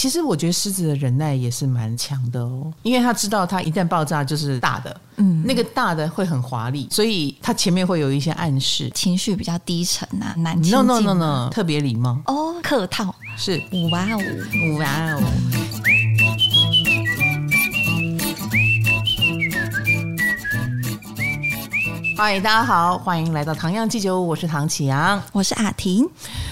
其实我觉得狮子的忍耐也是蛮强的哦，因为他知道他一旦爆炸就是大的，嗯，那个大的会很华丽，所以他前面会有一些暗示，情绪比较低沉啊，难啊。No no no no，特别礼貌。哦，客套。是。哇哦。哇哦。嗨，大家好，欢迎来到唐阳鸡酒屋，我是唐启阳，我是阿婷。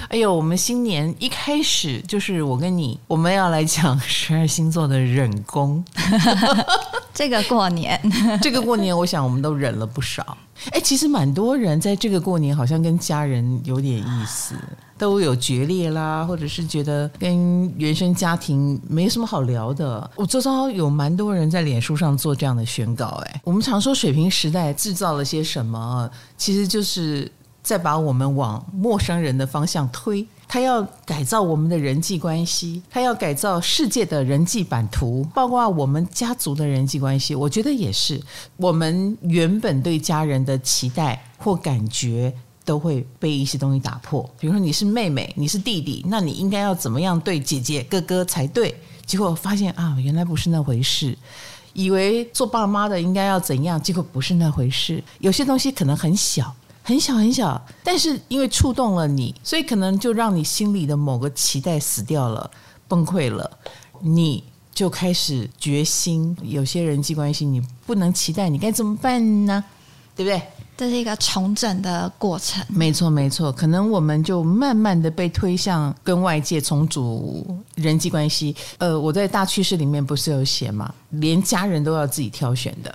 哎呦，我们新年一开始就是我跟你，我们要来讲 十二星座的忍功。这个过年，这个过年，我想我们都忍了不少。哎，其实蛮多人在这个过年，好像跟家人有点意思。都有决裂啦，或者是觉得跟原生家庭没什么好聊的。我周遭有蛮多人在脸书上做这样的宣告。哎，我们常说水平时代制造了些什么，其实就是再把我们往陌生人的方向推。他要改造我们的人际关系，他要改造世界的人际版图，包括我们家族的人际关系。我觉得也是，我们原本对家人的期待或感觉。都会被一些东西打破，比如说你是妹妹，你是弟弟，那你应该要怎么样对姐姐、哥哥才对？结果发现啊，原来不是那回事。以为做爸妈的应该要怎样，结果不是那回事。有些东西可能很小，很小，很小，但是因为触动了你，所以可能就让你心里的某个期待死掉了，崩溃了，你就开始决心，有些人际关系你不能期待，你该怎么办呢？对不对？这是一个重整的过程，没错没错，可能我们就慢慢的被推向跟外界重组人际关系。呃，我在大趋势里面不是有写吗？连家人都要自己挑选的，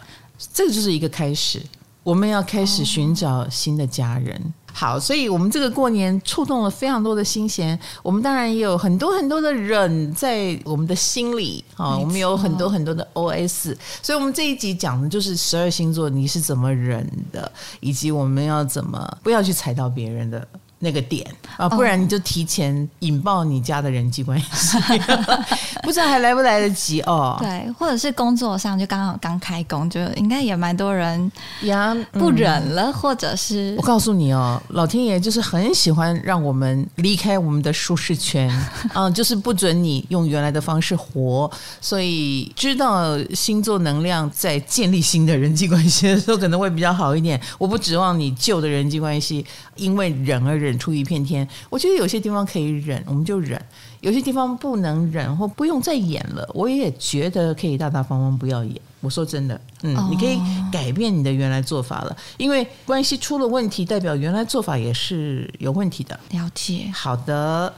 这个就是一个开始，我们要开始寻找新的家人。哦好，所以我们这个过年触动了非常多的心弦。我们当然也有很多很多的忍在我们的心里啊，我们有很多很多的 OS。所以，我们这一集讲的就是十二星座你是怎么忍的，以及我们要怎么不要去踩到别人的。那个点啊，不然你就提前引爆你家的人际关系，哦、不知道还来不来得及哦。对，或者是工作上就刚好刚开工，就应该也蛮多人呀不忍了，嗯、或者是我告诉你哦，老天爷就是很喜欢让我们离开我们的舒适圈，嗯，就是不准你用原来的方式活。所以知道星座能量在建立新的人际关系的时候，可能会比较好一点。我不指望你旧的人际关系因为忍而忍。忍出一片天，我觉得有些地方可以忍，我们就忍；有些地方不能忍或不用再演了，我也觉得可以大大方方不要演。我说真的，嗯，哦、你可以改变你的原来做法了，因为关系出了问题，代表原来做法也是有问题的。了解，好的。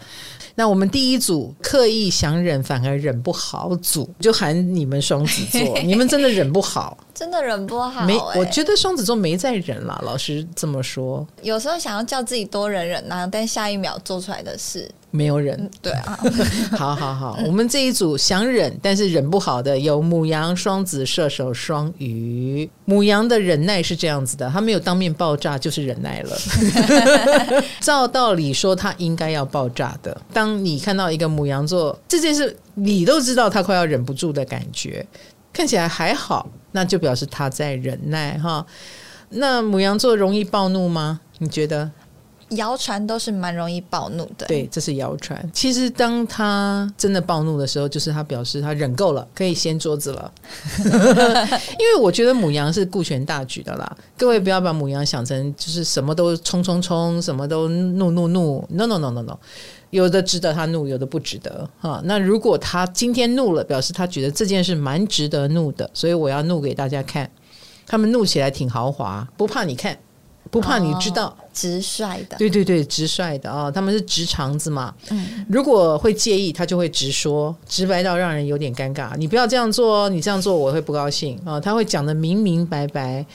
那我们第一组刻意想忍反而忍不好组，就喊你们双子座，你们真的忍不好，真的忍不好、欸。没，我觉得双子座没在忍了，老师这么说。有时候想要叫自己多忍忍呐，但下一秒做出来的事。没有忍，对啊，好好好，我们这一组想忍但是忍不好的有母羊、双子、射手、双鱼。母羊的忍耐是这样子的，他没有当面爆炸就是忍耐了。照道理说，他应该要爆炸的。当你看到一个母羊座这件事，你都知道他快要忍不住的感觉，看起来还好，那就表示他在忍耐哈。那母羊座容易暴怒吗？你觉得？谣传都是蛮容易暴怒的，对，这是谣传。其实当他真的暴怒的时候，就是他表示他忍够了，可以掀桌子了。因为我觉得母羊是顾全大局的啦，各位不要把母羊想成就是什么都冲冲冲，什么都怒怒怒。No no no no no，有的值得他怒，有的不值得哈。那如果他今天怒了，表示他觉得这件事蛮值得怒的，所以我要怒给大家看。他们怒起来挺豪华，不怕你看。不怕你知道，哦、直率的，对对对，直率的啊、哦，他们是直肠子嘛。嗯，如果会介意，他就会直说，直白到让人有点尴尬。你不要这样做，你这样做我会不高兴啊、哦。他会讲的明明白白，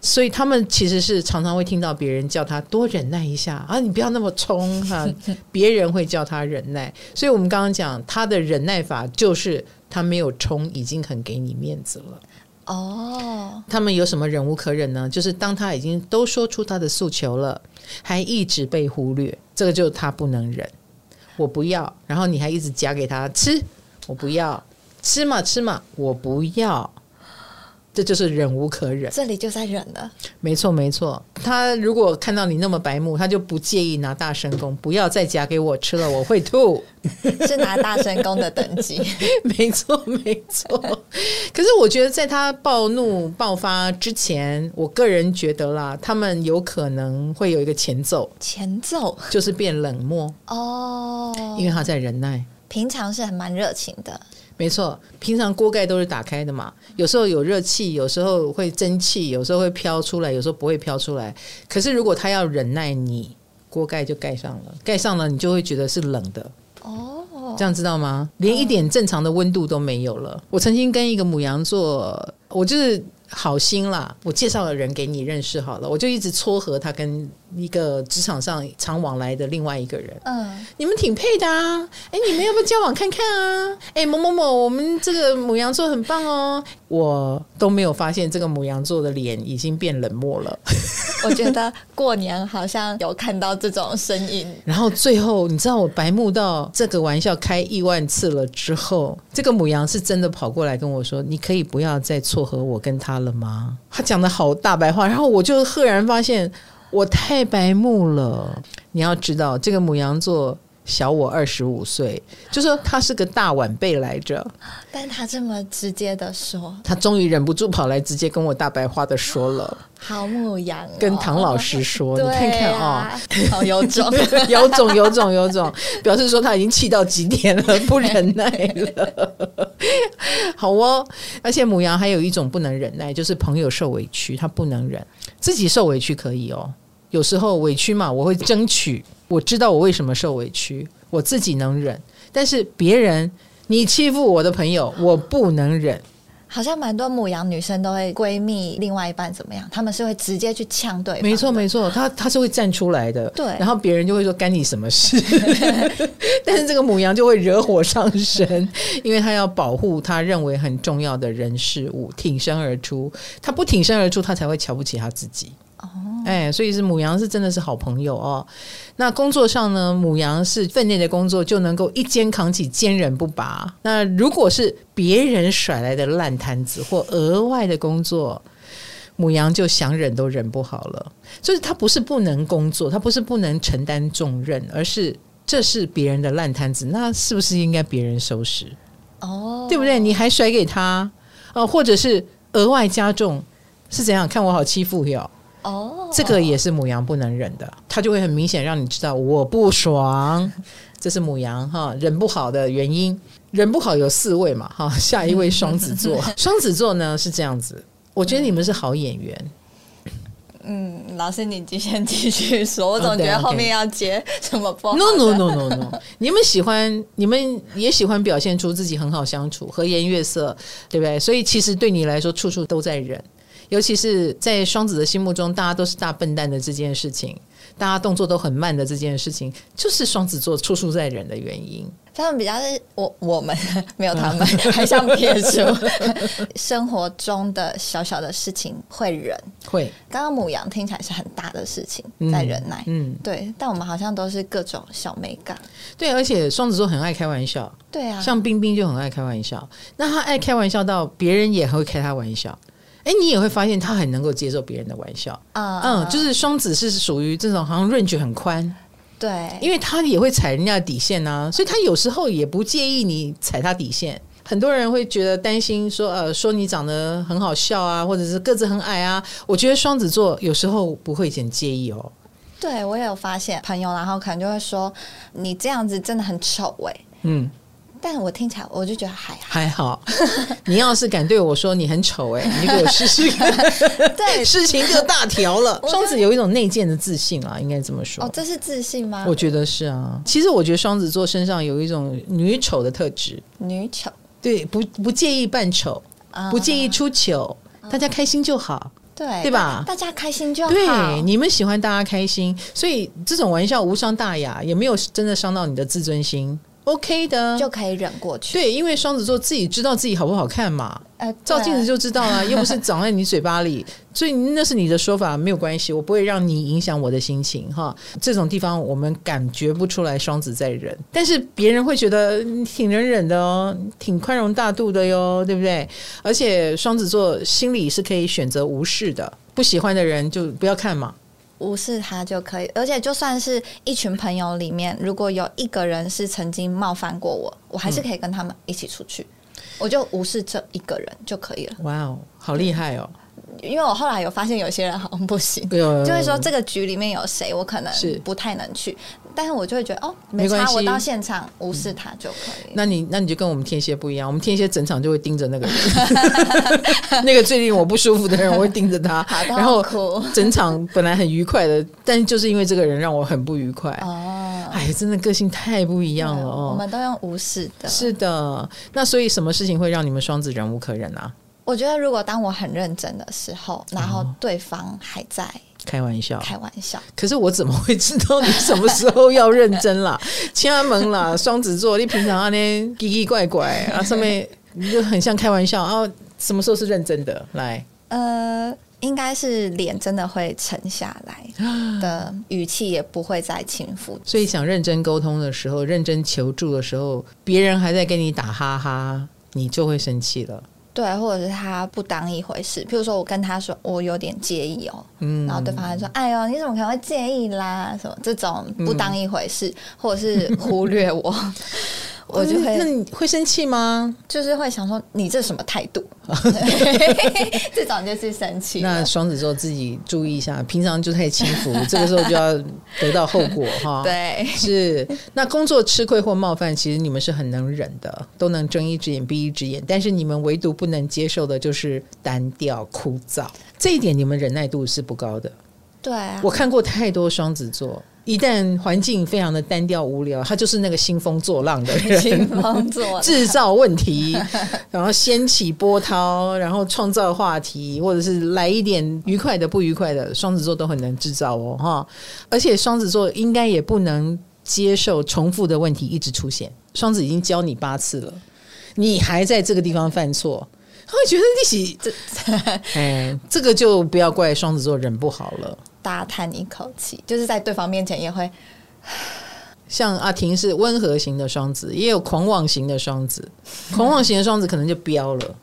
所以他们其实是常常会听到别人叫他多忍耐一下啊，你不要那么冲哈。别人会叫他忍耐，所以我们刚刚讲他的忍耐法就是他没有冲，已经很给你面子了。哦，他们有什么忍无可忍呢？就是当他已经都说出他的诉求了，还一直被忽略，这个就是他不能忍。我不要，然后你还一直夹给他吃，我不要吃嘛吃嘛，我不要。这就是忍无可忍，这里就在忍了。没错，没错。他如果看到你那么白目，他就不介意拿大神功，不要再夹给我吃了，我会吐。是拿大神功的等级。没错，没错。可是我觉得，在他暴怒爆发之前，我个人觉得啦，他们有可能会有一个前奏，前奏就是变冷漠哦，因为他在忍耐。平常是很蛮热情的。没错，平常锅盖都是打开的嘛，有时候有热气，有时候会蒸汽，有时候会飘出来，有时候不会飘出来。可是如果他要忍耐你，锅盖就盖上了，盖上了你就会觉得是冷的。哦，这样知道吗？连一点正常的温度都没有了。我曾经跟一个母羊座，我就是。好心啦，我介绍了人给你认识好了，我就一直撮合他跟一个职场上常往来的另外一个人。嗯，你们挺配的啊！哎，你们要不要交往看看啊？哎，某某某，我们这个母羊座很棒哦。我都没有发现这个母羊座的脸已经变冷漠了。我觉得过年好像有看到这种身影。然后最后，你知道我白目到这个玩笑开亿万次了之后，这个母羊是真的跑过来跟我说：“你可以不要再撮合我跟他了吗？”他讲的好大白话，然后我就赫然发现我太白目了。你要知道，这个母羊座。小我二十五岁，就说他是个大晚辈来着，但他这么直接的说，他终于忍不住跑来直接跟我大白话的说了。好母羊、哦，跟唐老师说，啊、你看看啊、哦，好 有种，有种，有种，有种，表示说他已经气到极点了，不忍耐了。好哦，而且母羊还有一种不能忍耐，就是朋友受委屈，他不能忍，自己受委屈可以哦。有时候委屈嘛，我会争取。我知道我为什么受委屈，我自己能忍，但是别人你欺负我的朋友，我不能忍。好像蛮多母羊女生都会闺蜜另外一半怎么样，他们是会直接去呛对方。没错没错，她她是会站出来的。对，然后别人就会说干你什么事？但是这个母羊就会惹火上身，因为她要保护他认为很重要的人事物，挺身而出。她不挺身而出，她才会瞧不起她自己。哦，哎，所以是母羊是真的是好朋友哦。那工作上呢，母羊是分内的工作就能够一肩扛起，坚韧不拔。那如果是别人甩来的烂摊子或额外的工作，母羊就想忍都忍不好了。就是他不是不能工作，他不是不能承担重任，而是这是别人的烂摊子，那是不是应该别人收拾？哦，对不对？你还甩给他，呃，或者是额外加重，是怎样？看我好欺负哟。哦，这个也是母羊不能忍的，他就会很明显让你知道我不爽，这是母羊哈忍不好的原因，忍不好有四位嘛哈，下一位双子座，双子座呢是这样子，我觉得你们是好演员。嗯，老师你先继续说，我总觉得后面要接什么不好。No no no no no，你们喜欢，你们也喜欢表现出自己很好相处，和颜悦色，对不对？所以其实对你来说，处处都在忍。尤其是在双子的心目中，大家都是大笨蛋的这件事情，大家动作都很慢的这件事情，就是双子座处处在忍的原因。他们比较是我我们没有他们，还想撇除生活中的小小的事情会忍。会，刚刚母羊听起来是很大的事情在忍耐，嗯，对。但我们好像都是各种小美感。对，而且双子座很爱开玩笑。对啊，像冰冰就很爱开玩笑。那他爱开玩笑到别人也会开他玩笑。哎，你也会发现他很能够接受别人的玩笑，嗯嗯，就是双子是属于这种好像 range 很宽，对，因为他也会踩人家的底线啊，所以他有时候也不介意你踩他底线。很多人会觉得担心说，呃，说你长得很好笑啊，或者是个子很矮啊，我觉得双子座有时候不会很介意哦。对，我也有发现朋友，然后可能就会说你这样子真的很丑哎，嗯。但我听起来，我就觉得还好还好。你要是敢对我说你很丑，哎，你给我试试看，对，事情就大条了。双子有一种内建的自信啊，应该这么说。哦，这是自信吗？我觉得是啊。其实我觉得双子座身上有一种女丑的特质。女丑，对，不不介意扮丑，不介意出糗，大家开心就好，对对吧？大家开心就好。对，你们喜欢大家开心，所以这种玩笑无伤大雅，也没有真的伤到你的自尊心。OK 的，就可以忍过去。对，因为双子座自己知道自己好不好看嘛，呃，照镜子就知道了，又不是长在你嘴巴里，所以那是你的说法，没有关系，我不会让你影响我的心情哈。这种地方我们感觉不出来双子在忍，但是别人会觉得挺能忍的哦，挺宽容大度的哟，对不对？而且双子座心里是可以选择无视的，不喜欢的人就不要看嘛。无视他就可以，而且就算是一群朋友里面，如果有一个人是曾经冒犯过我，我还是可以跟他们一起出去，嗯、我就无视这一个人就可以了。哇哦，好厉害哦！因为我后来有发现有些人好像不行，就会说这个局里面有谁，我可能不太能去。但是我就会觉得哦，没关系，我到现场无视他就可以。那你那你就跟我们天蝎不一样，我们天蝎整场就会盯着那个人，那个最令我不舒服的人，我会盯着他。然后整场本来很愉快的，但就是因为这个人让我很不愉快。哦，哎，真的个性太不一样了哦。我们都用无视的。是的，那所以什么事情会让你们双子忍无可忍啊？我觉得如果当我很认真的时候，然后对方还在。开玩笑，开玩笑。可是我怎么会知道你什么时候要认真啦？亲门啦，双子座，你平常啊呢奇奇怪怪啊，上面你就很像开玩笑啊。什么时候是认真的？来，呃，应该是脸真的会沉下来的，语气也不会再轻浮。所以想认真沟通的时候，认真求助的时候，别人还在跟你打哈哈，你就会生气了。对，或者是他不当一回事。譬如说，我跟他说我有点介意哦，嗯，然后对方还说：“哎呦，你怎么可能会介意啦？”什么这种不当一回事，嗯、或者是忽略我。我就会，那你会生气吗？就是会想说，你这什么态度？这种就是生气。那双子座自己注意一下，平常就太轻浮，这个时候就要得到后果哈。对，是。那工作吃亏或冒犯，其实你们是很能忍的，都能睁一只眼闭一只眼。但是你们唯独不能接受的就是单调枯燥，这一点你们忍耐度是不高的。对啊，我看过太多双子座。一旦环境非常的单调无聊，他就是那个兴风作浪的人，兴风作浪，制造问题，然后掀起波涛，然后创造话题，或者是来一点愉快的、不愉快的，双子座都很能制造哦，哈！而且双子座应该也不能接受重复的问题一直出现。双子已经教你八次了，你还在这个地方犯错，他会觉得你是这，哎，这个就不要怪双子座人不好了。大叹一口气，就是在对方面前也会。像阿婷是温和型的双子，也有狂妄型的双子。狂妄型的双子可能就飙了。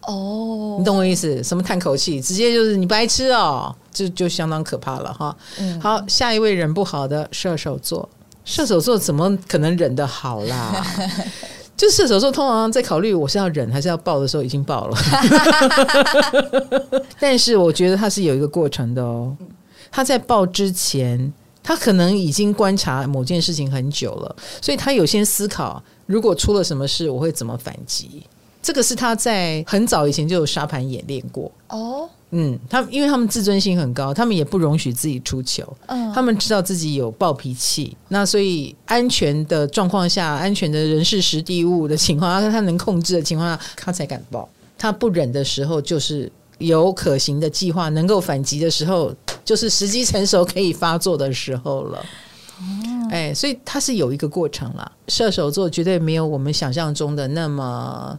哦，你懂我意思？什么叹口气，直接就是你白痴哦，就就相当可怕了哈。嗯，好，下一位忍不好的射手座，射手座怎么可能忍得好啦？就射手座通常在考虑我是要忍还是要爆的时候已经爆了。但是我觉得他是有一个过程的哦。他在报之前，他可能已经观察某件事情很久了，所以他有先思考，如果出了什么事，我会怎么反击。这个是他在很早以前就有沙盘演练过。哦，嗯，他因为他们自尊心很高，他们也不容许自己出糗。嗯，他们知道自己有暴脾气，那所以安全的状况下，安全的人事实地物的情况下，他能控制的情况下，他才敢爆。他不忍的时候，就是。有可行的计划，能够反击的时候，就是时机成熟可以发作的时候了。哦，哎，所以它是有一个过程了。射手座绝对没有我们想象中的那么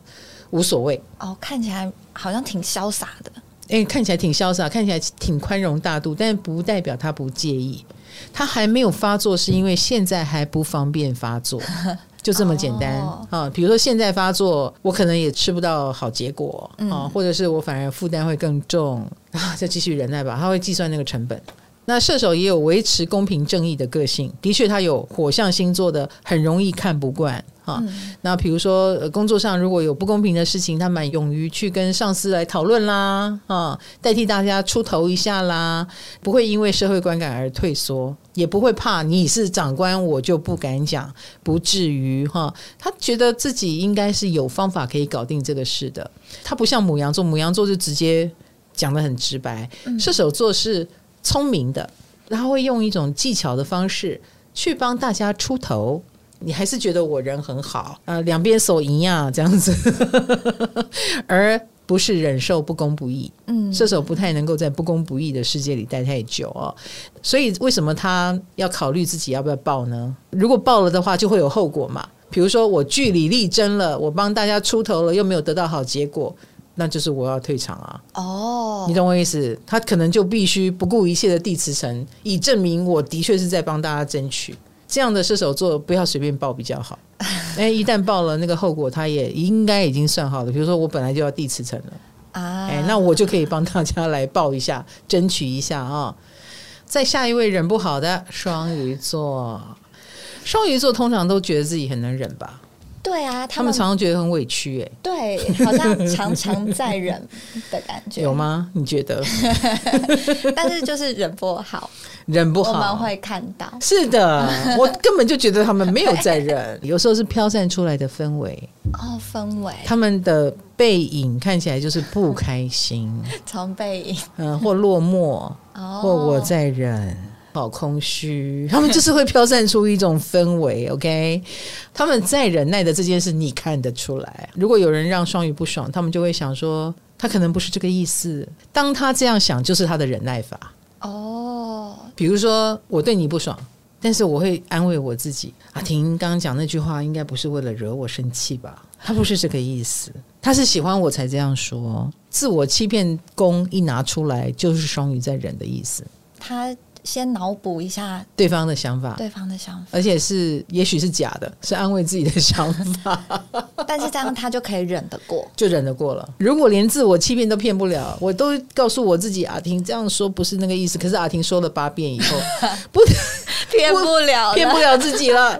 无所谓。哦，看起来好像挺潇洒的。哎，看起来挺潇洒，看起来挺宽容大度，但不代表他不介意。他还没有发作，是因为现在还不方便发作。就这么简单啊、哦！比如说现在发作，我可能也吃不到好结果啊、或者是我反而负担会更重 啊，再继续忍耐吧。他会计算那个成本。那射手也有维持公平正义的个性，的确他有火象星座的，很容易看不惯。嗯、那比如说工作上如果有不公平的事情，他蛮勇于去跟上司来讨论啦，啊，代替大家出头一下啦，不会因为社会观感而退缩，也不会怕你是长官我就不敢讲，不至于哈。他觉得自己应该是有方法可以搞定这个事的。他不像母羊座，母羊座就直接讲的很直白，射手座是聪明的，他会用一种技巧的方式去帮大家出头。你还是觉得我人很好，呃，两边手一样这样子，而不是忍受不公不义。嗯，射手不太能够在不公不义的世界里待太久哦。所以为什么他要考虑自己要不要报呢？如果报了的话，就会有后果嘛。比如说我据理力争了，我帮大家出头了，又没有得到好结果，那就是我要退场啊。哦，你懂我意思？他可能就必须不顾一切的递辞呈，以证明我的确是在帮大家争取。这样的射手座不要随便报比较好。哎，一旦报了，那个后果他也应该已经算好了。比如说我本来就要地磁层了啊，哎，那我就可以帮大家来报一下，争取一下啊。再下一位忍不好的双鱼座。双鱼座通常都觉得自己很能忍吧？对啊，他们，常常觉得很委屈，哎，对，好像常常在忍的感觉，有吗？你觉得？但是就是忍不好，忍不好，我们会看到。是的，我根本就觉得他们没有在忍，有时候是飘散出来的氛围。哦，氛围，他们的背影看起来就是不开心，从背影，嗯，或落寞，哦，或我在忍。好空虚，他们就是会飘散出一种氛围。OK，他们在忍耐的这件事，你看得出来。如果有人让双鱼不爽，他们就会想说，他可能不是这个意思。当他这样想，就是他的忍耐法。哦，比如说我对你不爽，但是我会安慰我自己。阿婷刚刚讲那句话，应该不是为了惹我生气吧？他不是这个意思，他是喜欢我才这样说。自我欺骗功一拿出来，就是双鱼在忍的意思。他。先脑补一下对方的想法，对方的想法，而且是也许是假的，是安慰自己的想法。但是这样他就可以忍得过，就忍得过了。如果连自我欺骗都骗不了，我都告诉我自己，阿婷这样说不是那个意思。可是阿婷说了八遍以后，不骗不了，骗不了自己了。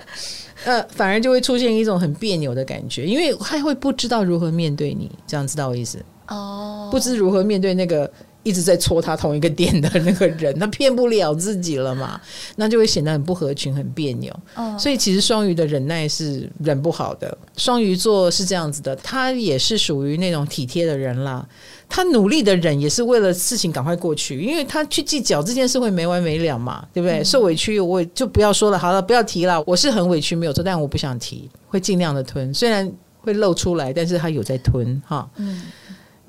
呃，反而就会出现一种很别扭的感觉，因为他会不知道如何面对你。这样知道我意思？哦，不知如何面对那个。一直在戳他同一个点的那个人，他骗不了自己了嘛？那就会显得很不合群，很别扭。Oh. 所以其实双鱼的忍耐是忍不好的。双鱼座是这样子的，他也是属于那种体贴的人啦。他努力的忍也是为了事情赶快过去，因为他去计较这件事会没完没了嘛，对不对？嗯、受委屈我就不要说了，好了，不要提了。我是很委屈没有错，但我不想提，会尽量的吞，虽然会露出来，但是他有在吞哈。嗯。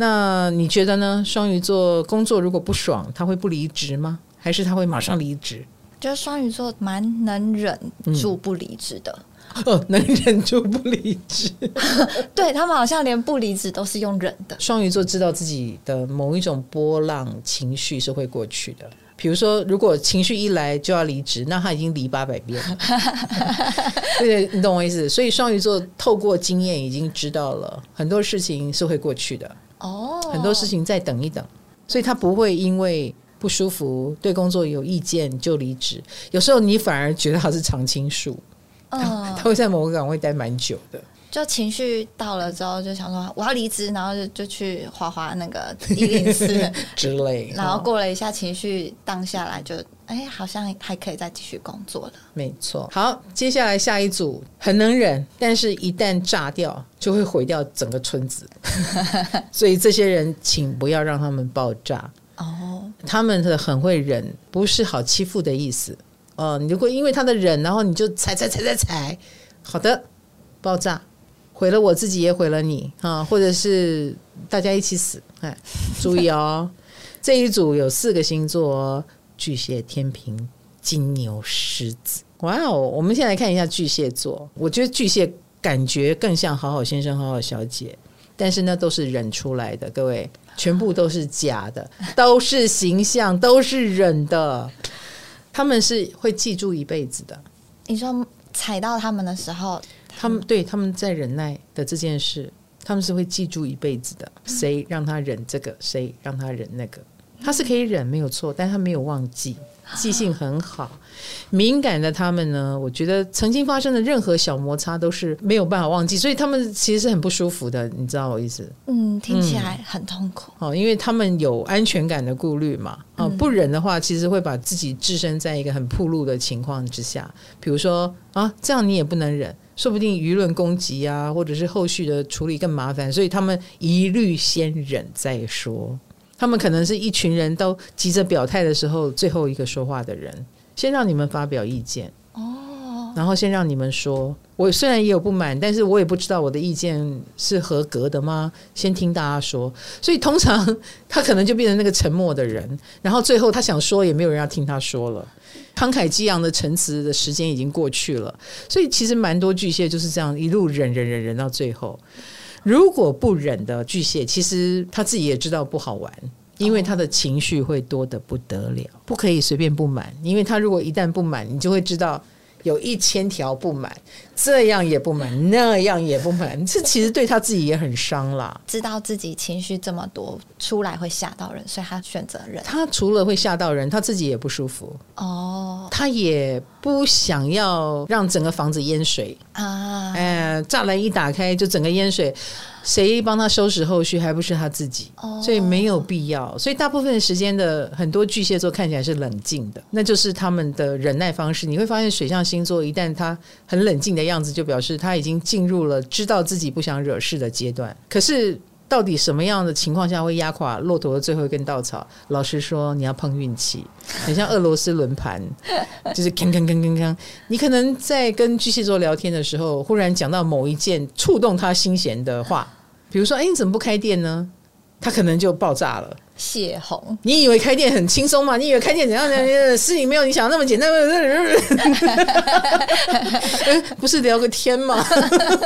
那你觉得呢？双鱼座工作如果不爽，他会不离职吗？还是他会马上离职？觉得双鱼座蛮能忍住不离职的。嗯、哦，能忍住不离职，对他们好像连不离职都是用忍的。双鱼座知道自己的某一种波浪情绪是会过去的。比如说，如果情绪一来就要离职，那他已经离八百遍了。对，你懂我意思？所以双鱼座透过经验已经知道了很多事情是会过去的。哦，很多事情再等一等，所以他不会因为不舒服、对工作有意见就离职。有时候你反而觉得他是常青树，他，他会在某个岗位待蛮久的。就情绪到了之后，就想说我要离职，然后就就去滑滑那个一零四 之类，然后过了一下情绪荡下来，就哎好像还可以再继续工作了。没错，好，接下来下一组很能忍，但是一旦炸掉就会毁掉整个村子，所以这些人请不要让他们爆炸哦。他们的很会忍，不是好欺负的意思哦。你如果因为他的忍，然后你就踩踩踩踩踩，好的，爆炸。毁了我自己，也毁了你啊！或者是大家一起死。哎，注意哦，这一组有四个星座：巨蟹、天秤、金牛、狮子。哇哦！我们先来看一下巨蟹座。我觉得巨蟹感觉更像好好先生、好好小姐，但是呢，都是忍出来的。各位，全部都是假的，都是形象，都是忍的。他们是会记住一辈子的。你说踩到他们的时候。他们对他们在忍耐的这件事，他们是会记住一辈子的。谁让他忍这个，谁让他忍那个，他是可以忍没有错，但他没有忘记。记性很好，敏感的他们呢，我觉得曾经发生的任何小摩擦都是没有办法忘记，所以他们其实是很不舒服的，你知道我意思？嗯，听起来很痛苦。哦、嗯，因为他们有安全感的顾虑嘛。哦，不忍的话，其实会把自己置身在一个很暴露的情况之下。比如说啊，这样你也不能忍，说不定舆论攻击啊，或者是后续的处理更麻烦，所以他们一律先忍再说。他们可能是一群人都急着表态的时候，最后一个说话的人，先让你们发表意见哦，然后先让你们说，我虽然也有不满，但是我也不知道我的意见是合格的吗？先听大家说。所以通常他可能就变成那个沉默的人，然后最后他想说，也没有人要听他说了。慷慨激昂的陈词的时间已经过去了，所以其实蛮多巨蟹就是这样一路忍忍忍忍到最后。如果不忍的巨蟹，其实他自己也知道不好玩，因为他的情绪会多得不得了，不可以随便不满，因为他如果一旦不满，你就会知道。有一千条不满，这样也不满，那样也不满，这其实对他自己也很伤啦。知道自己情绪这么多出来会吓到人，所以他选择忍。他除了会吓到人，他自己也不舒服哦。他也不想要让整个房子淹水啊！哎，栅栏一打开就整个淹水。谁帮他收拾后续，还不是他自己？所以没有必要。所以大部分的时间的很多巨蟹座看起来是冷静的，那就是他们的忍耐方式。你会发现水象星座一旦他很冷静的样子，就表示他已经进入了知道自己不想惹事的阶段。可是。到底什么样的情况下会压垮骆驼的最后一根稻草？老实说，你要碰运气，很像俄罗斯轮盘，就是铿铿铿铿铿。你可能在跟巨蟹座聊天的时候，忽然讲到某一件触动他心弦的话，比如说：“哎，你怎么不开店呢？”他可能就爆炸了。泄洪，你以为开店很轻松吗？你以为开店怎样怎样？事情没有你想的那么简单。不是聊个天吗？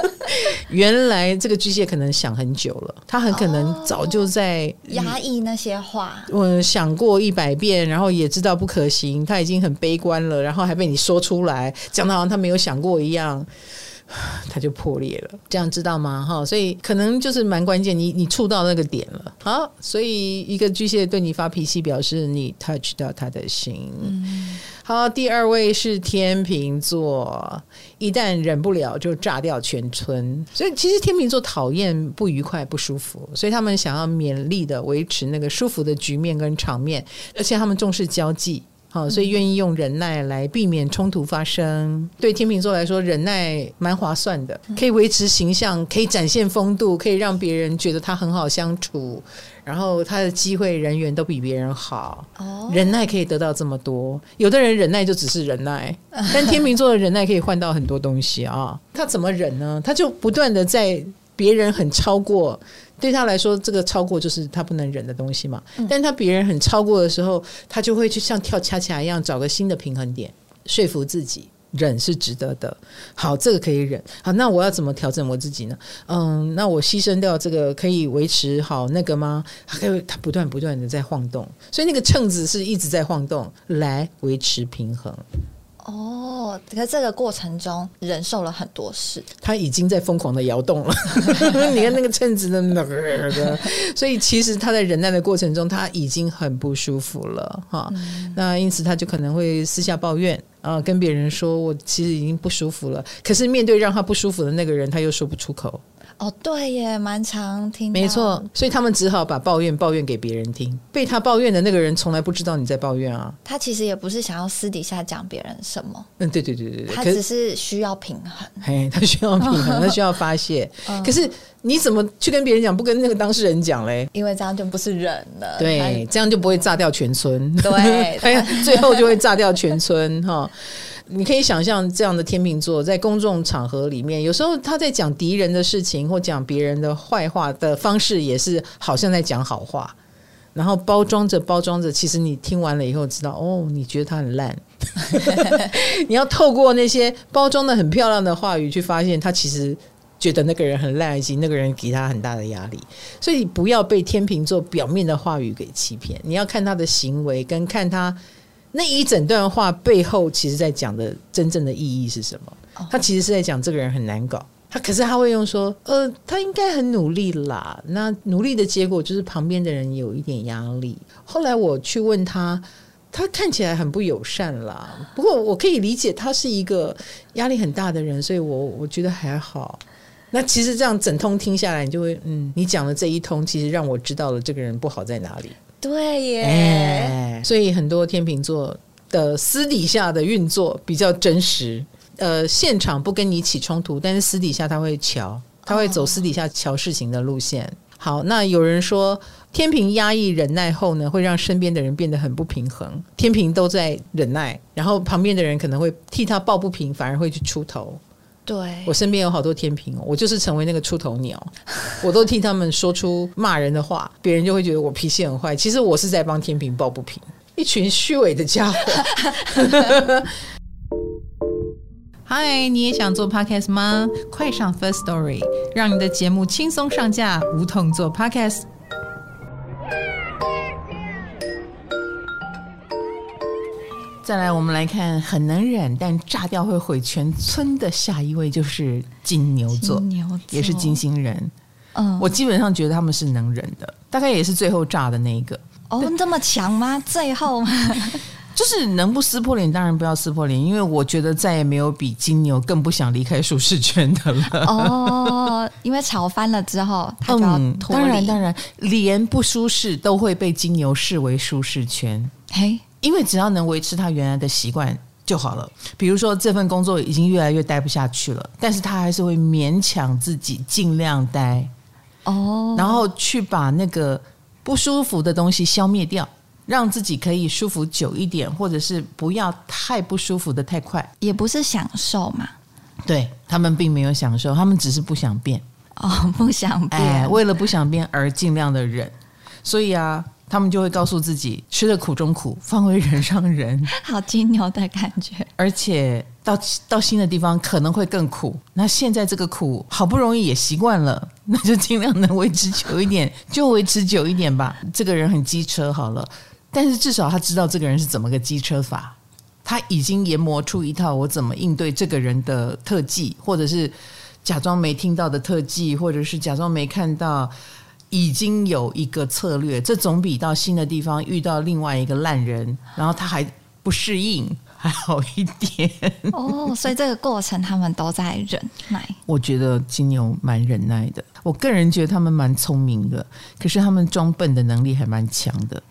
原来这个巨蟹可能想很久了，他很可能早就在、哦、压抑那些话。我想过一百遍，然后也知道不可行，他已经很悲观了，然后还被你说出来，讲的好像他没有想过一样。它就破裂了，这样知道吗？哈，所以可能就是蛮关键，你你触到那个点了。好，所以一个巨蟹对你发脾气，表示你 touch 到他的心。嗯、好，第二位是天秤座，一旦忍不了就炸掉全村。所以其实天秤座讨厌不愉快、不舒服，所以他们想要勉力的维持那个舒服的局面跟场面，而且他们重视交际。好，所以愿意用忍耐来避免冲突发生。对天秤座来说，忍耐蛮划算的，可以维持形象，可以展现风度，可以让别人觉得他很好相处。然后他的机会人缘都比别人好。哦，忍耐可以得到这么多。有的人忍耐就只是忍耐，但天秤座的忍耐可以换到很多东西啊。他怎么忍呢？他就不断的在别人很超过。对他来说，这个超过就是他不能忍的东西嘛。但他别人很超过的时候，他就会去像跳恰恰一样，找个新的平衡点，说服自己忍是值得的。好，这个可以忍。好，那我要怎么调整我自己呢？嗯，那我牺牲掉这个可以维持好那个吗？他他不断不断的在晃动，所以那个秤子是一直在晃动来维持平衡。哦，在这个过程中忍受了很多事，他已经在疯狂的摇动了。你看那个秤子的那个，所以其实他在忍耐的过程中，他已经很不舒服了哈。嗯、那因此他就可能会私下抱怨啊，跟别人说我其实已经不舒服了。可是面对让他不舒服的那个人，他又说不出口。哦，对耶，蛮常听。没错，所以他们只好把抱怨抱怨给别人听。被他抱怨的那个人从来不知道你在抱怨啊。他其实也不是想要私底下讲别人什么。嗯，对对对对对，他只是需要平衡。嘿，他需要平衡，他需要发泄。嗯、可是你怎么去跟别人讲？不跟那个当事人讲嘞？因为这样就不是人了。对，这样就不会炸掉全村。对，最后就会炸掉全村哈。你可以想象这样的天秤座在公众场合里面，有时候他在讲敌人的事情或讲别人的坏话的方式，也是好像在讲好话，然后包装着包装着，其实你听完了以后知道，哦，你觉得他很烂。你要透过那些包装的很漂亮的话语去发现，他其实觉得那个人很烂，以及那个人给他很大的压力。所以不要被天秤座表面的话语给欺骗，你要看他的行为，跟看他。那一整段话背后，其实在讲的真正的意义是什么？他其实是在讲这个人很难搞，他可是他会用说，呃，他应该很努力啦。那努力的结果就是旁边的人有一点压力。后来我去问他，他看起来很不友善啦。不过我可以理解他是一个压力很大的人，所以我我觉得还好。那其实这样整通听下来，你就会嗯，你讲的这一通，其实让我知道了这个人不好在哪里。对耶、所以很多天秤座的私底下的运作比较真实。呃，现场不跟你起冲突，但是私底下他会瞧，他会走私底下瞧事情的路线。好，那有人说天平压抑忍耐后呢，会让身边的人变得很不平衡。天平都在忍耐，然后旁边的人可能会替他抱不平，反而会去出头。对，我身边有好多天平哦，我就是成为那个出头鸟，我都替他们说出骂人的话，别人就会觉得我脾气很坏。其实我是在帮天平抱不平，一群虚伪的家伙。嗨，你也想做 Podcast 吗？快上 First Story，让你的节目轻松上架，无痛做 Podcast。再来，我们来看很能忍但炸掉会毁全村的下一位，就是金牛座，金牛座也是金星人。嗯，我基本上觉得他们是能忍的，大概也是最后炸的那一个。哦，这么强吗？最后 就是能不撕破脸，当然不要撕破脸，因为我觉得再也没有比金牛更不想离开舒适圈的了。哦，因为吵翻了之后，他就要脱离。嗯，当然，当然，连不舒适都会被金牛视为舒适圈。嘿。因为只要能维持他原来的习惯就好了。比如说这份工作已经越来越待不下去了，但是他还是会勉强自己尽量待哦，然后去把那个不舒服的东西消灭掉，让自己可以舒服久一点，或者是不要太不舒服的太快。也不是享受嘛，对，他们并没有享受，他们只是不想变哦，不想变，哎，为了不想变而尽量的忍。所以啊。他们就会告诉自己，吃的苦中苦，方为人上人。好金牛的感觉，而且到到新的地方可能会更苦。那现在这个苦好不容易也习惯了，那就尽量能维持久一点，就维持久一点吧。这个人很机车好了，但是至少他知道这个人是怎么个机车法，他已经研磨出一套我怎么应对这个人的特技，或者是假装没听到的特技，或者是假装没看到。已经有一个策略，这总比到新的地方遇到另外一个烂人，然后他还不适应还好一点。哦，所以这个过程他们都在忍耐。我觉得金牛蛮忍耐的，我个人觉得他们蛮聪明的，可是他们装笨的能力还蛮强的。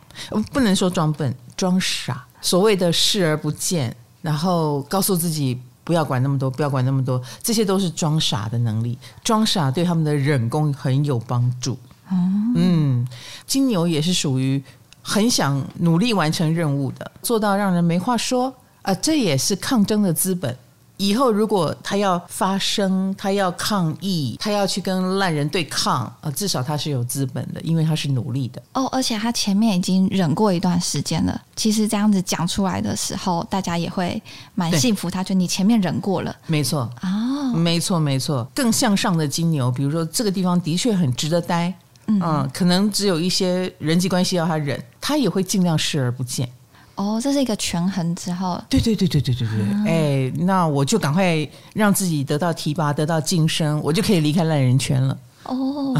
不能说装笨，装傻。所谓的视而不见，然后告诉自己不要管那么多，不要管那么多，这些都是装傻的能力。装傻对他们的忍功很有帮助。嗯，金牛也是属于很想努力完成任务的，做到让人没话说啊，呃，这也是抗争的资本。以后如果他要发声，他要抗议，他要去跟烂人对抗啊，呃，至少他是有资本的，因为他是努力的。哦，而且他前面已经忍过一段时间了。其实这样子讲出来的时候，大家也会蛮幸福。他觉得你前面忍过了，没错啊，哦，没错没错。更向上的金牛，比如说这个地方的确很值得待。嗯，嗯，可能只有一些人际关系要他忍，他也会尽量视而不见。哦，这是一个权衡之后。对对对对对对对。嗯、哎，那我就赶快让自己得到提拔，得到晋升，我就可以离开烂人圈了。哦，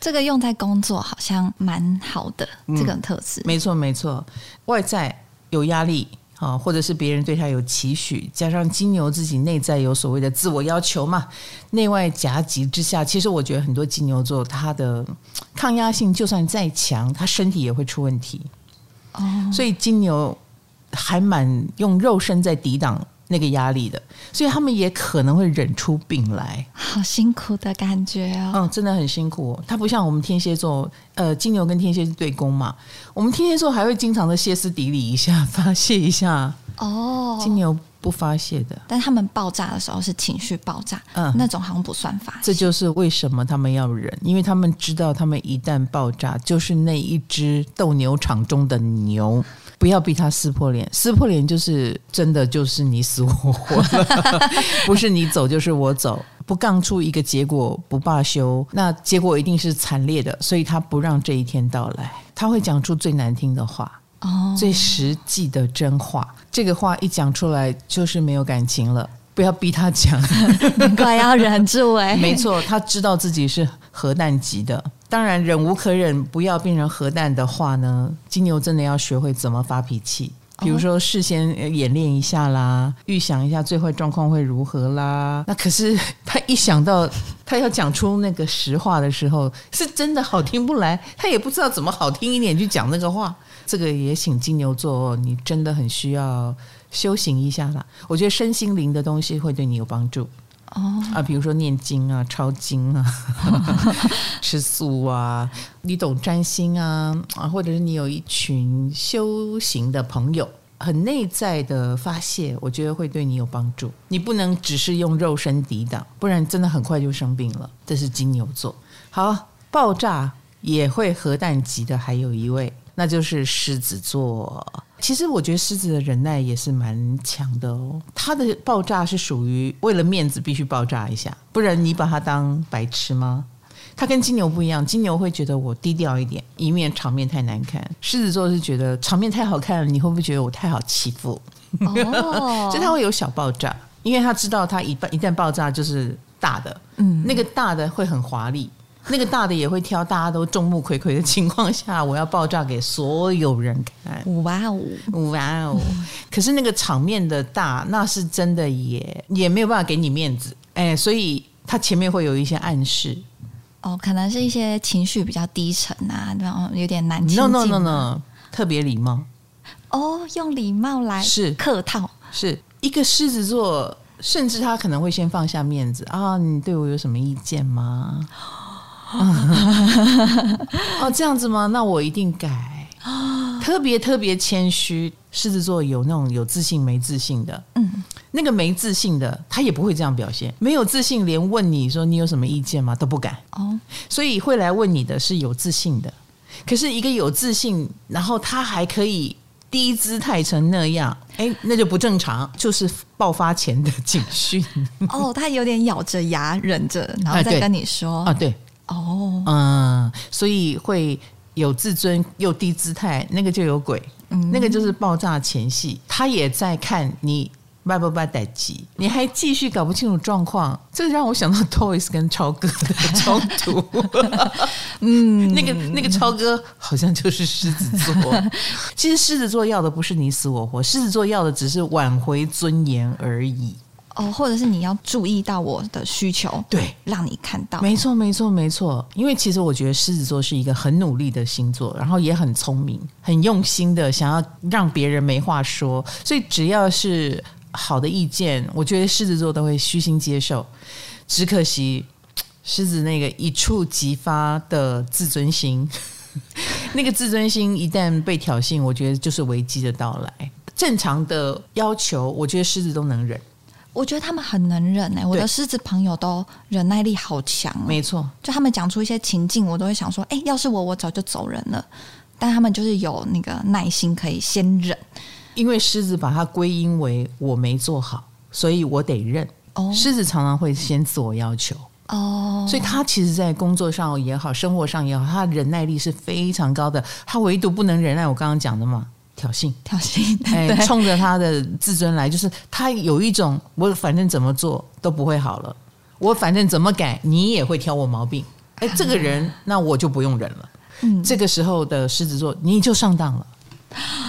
这个用在工作好像蛮好的，这个特质。没错没错，外在有压力。啊，或者是别人对他有期许，加上金牛自己内在有所谓的自我要求嘛，内外夹击之下，其实我觉得很多金牛座他的抗压性就算再强，他身体也会出问题。哦，所以金牛还蛮用肉身在抵挡那个压力的，所以他们也可能会忍出病来，好辛苦的感觉哦。嗯，真的很辛苦。他不像我们天蝎座，呃，金牛跟天蝎是对攻嘛，我们天蝎座还会经常的歇斯底里一下，发泄一下。哦，金牛不发泄的，但他们爆炸的时候是情绪爆炸，嗯，那种好像不算发泄。这就是为什么他们要忍，因为他们知道，他们一旦爆炸，就是那一只斗牛场中的牛。不要逼他撕破脸，撕破脸就是真的就是你死我活了，不是你走就是我走，不杠出一个结果不罢休，那结果一定是惨烈的，所以他不让这一天到来，他会讲出最难听的话，哦，最实际的真话，这个话一讲出来就是没有感情了，不要逼他讲，难怪要忍住哎，没错，他知道自己是核弹级的。当然，忍无可忍，不要变成核弹的话呢，金牛真的要学会怎么发脾气。比如说，事先演练一下啦，预想一下最坏状况会如何啦。那可是 他一想到他要讲出那个实话的时候，是真的好听不来，他也不知道怎么好听一点去讲那个话。这个也请金牛座，你真的很需要修行一下啦。我觉得身心灵的东西会对你有帮助。哦啊，比如说念经啊、抄经啊、吃素啊，你懂占星啊啊，或者是你有一群修行的朋友，很内在的发泄，我觉得会对你有帮助。你不能只是用肉身抵挡，不然真的很快就生病了。这是金牛座。好，爆炸也会核弹级的，还有一位，那就是狮子座。其实我觉得狮子的忍耐也是蛮强的哦。他的爆炸是属于为了面子必须爆炸一下，不然你把他当白痴吗？他跟金牛不一样，金牛会觉得我低调一点，以免场面太难看。狮子座是觉得场面太好看了，你会不会觉得我太好欺负？哦，所以他会有小爆炸，因为他知道他一旦一旦爆炸就是大的，嗯，那个大的会很华丽，那个大的也会挑大家都众目睽睽的情况下，我要爆炸给所有人看。哇哦，哇哦！可是那个场面的大，那是真的也也没有办法给你面子，哎，所以他前面会有一些暗示。哦，可能是一些情绪比较低沉啊，然后有点难亲近。No no no no，特别礼貌。哦，用礼貌来是客套，是一个狮子座，甚至他可能会先放下面子啊，你对我有什么意见吗？哦，这样子吗？那我一定改。特别特别谦虚，狮子座有那种有自信没自信的，嗯。那个没自信的，他也不会这样表现。没有自信，连问你说你有什么意见吗？都不敢。哦，所以会来问你的是有自信的。可是一个有自信，然后他还可以低姿态成那样，哎，那就不正常，就是爆发前的警讯。哦，他有点咬着牙忍着，然后再跟你说啊，对，哦，嗯，所以会有自尊又低姿态，那个就有鬼。嗯，那个就是爆炸前戏，他也在看你。拜拜拜待机，你还继续搞不清楚状况，这让我想到 Toys 跟超哥的冲突。嗯，那个那个超哥好像就是狮子座。其实狮子座要的不是你死我活，狮子座要的只是挽回尊严而已。哦，或者是你要注意到我的需求，对，让你看到。没错，没错，没错。因为其实我觉得狮子座是一个很努力的星座，然后也很聪明、很用心的想要让别人没话说，所以只要是。好的意见，我觉得狮子座都会虚心接受。只可惜，狮子那个一触即发的自尊心，那个自尊心一旦被挑衅，我觉得就是危机的到来。正常的要求，我觉得狮子都能忍。我觉得他们很能忍哎、欸，我的狮子朋友都忍耐力好强、喔。没错，就他们讲出一些情境，我都会想说，哎、欸，要是我，我早就走人了。但他们就是有那个耐心，可以先忍。因为狮子把它归因为我没做好，所以我得认。哦，狮子常常会先自我要求。哦，所以他其实，在工作上也好，生活上也好，他忍耐力是非常高的。他唯独不能忍耐，我刚刚讲的嘛，挑衅，挑衅，哎，冲着他的自尊来，就是他有一种，我反正怎么做都不会好了，我反正怎么改，你也会挑我毛病。哎，这个人，那我就不用忍了。嗯，这个时候的狮子座，你就上当了。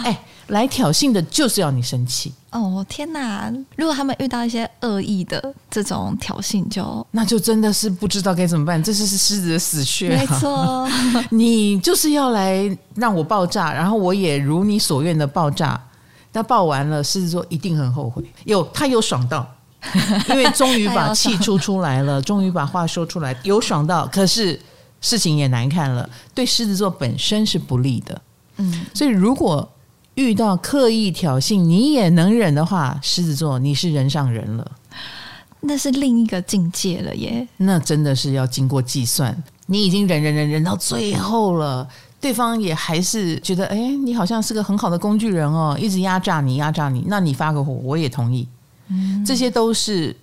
哎。来挑衅的就是要你生气哦！天哪，如果他们遇到一些恶意的这种挑衅就，就那就真的是不知道该怎么办。这是是狮子的死穴，没错。你就是要来让我爆炸，然后我也如你所愿的爆炸。那爆完了，狮子座一定很后悔。有他有爽到，因为终于把气出出来了，终于把话说出来，有爽到。可是事情也难看了，对狮子座本身是不利的。嗯，所以如果。遇到刻意挑衅，你也能忍的话，狮子座你是人上人了，那是另一个境界了耶。那真的是要经过计算，你已经忍忍忍忍到最后了，对方也还是觉得，哎，你好像是个很好的工具人哦，一直压榨你，压榨你，那你发个火，我也同意。嗯，这些都是。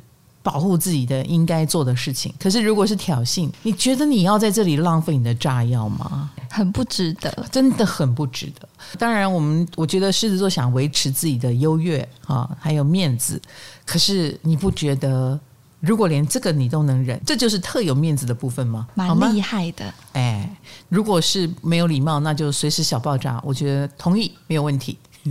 保护自己的应该做的事情，可是如果是挑衅，你觉得你要在这里浪费你的炸药吗？很不值得，真的很不值得。当然，我们我觉得狮子座想维持自己的优越啊，还有面子。可是你不觉得，如果连这个你都能忍，这就是特有面子的部分吗？蛮厉害的。哎，如果是没有礼貌，那就随时小爆炸。我觉得同意，没有问题。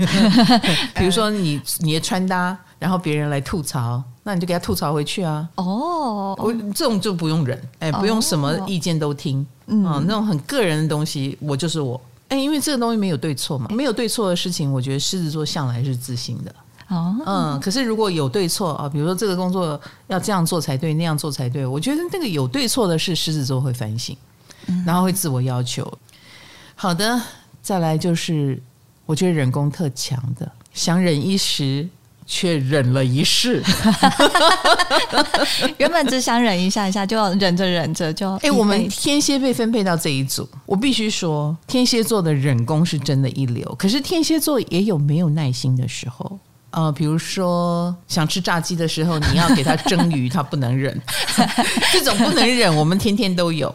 比如说你你的穿搭，然后别人来吐槽。那你就给他吐槽回去啊！哦，我这种就不用忍，哎，不用什么意见都听，嗯，那种很个人的东西，我就是我，哎，因为这个东西没有对错嘛，没有对错的事情，我觉得狮子座向来是自信的，哦，嗯，可是如果有对错啊，比如说这个工作要这样做才对，那样做才对，我觉得那个有对错的事，狮子座会反省，然后会自我要求。好的，再来就是我觉得人工特强的想忍一时，却忍了一世。原本只想忍一下一下，就忍着忍着就……哎，我们天蝎被分配到这一组，我必须说，天蝎座的忍功是真的一流。可是天蝎座也有没有耐心的时候。呃，比如说想吃炸鸡的时候，你要给他蒸鱼，他不能忍。这种不能忍，我们天天都有。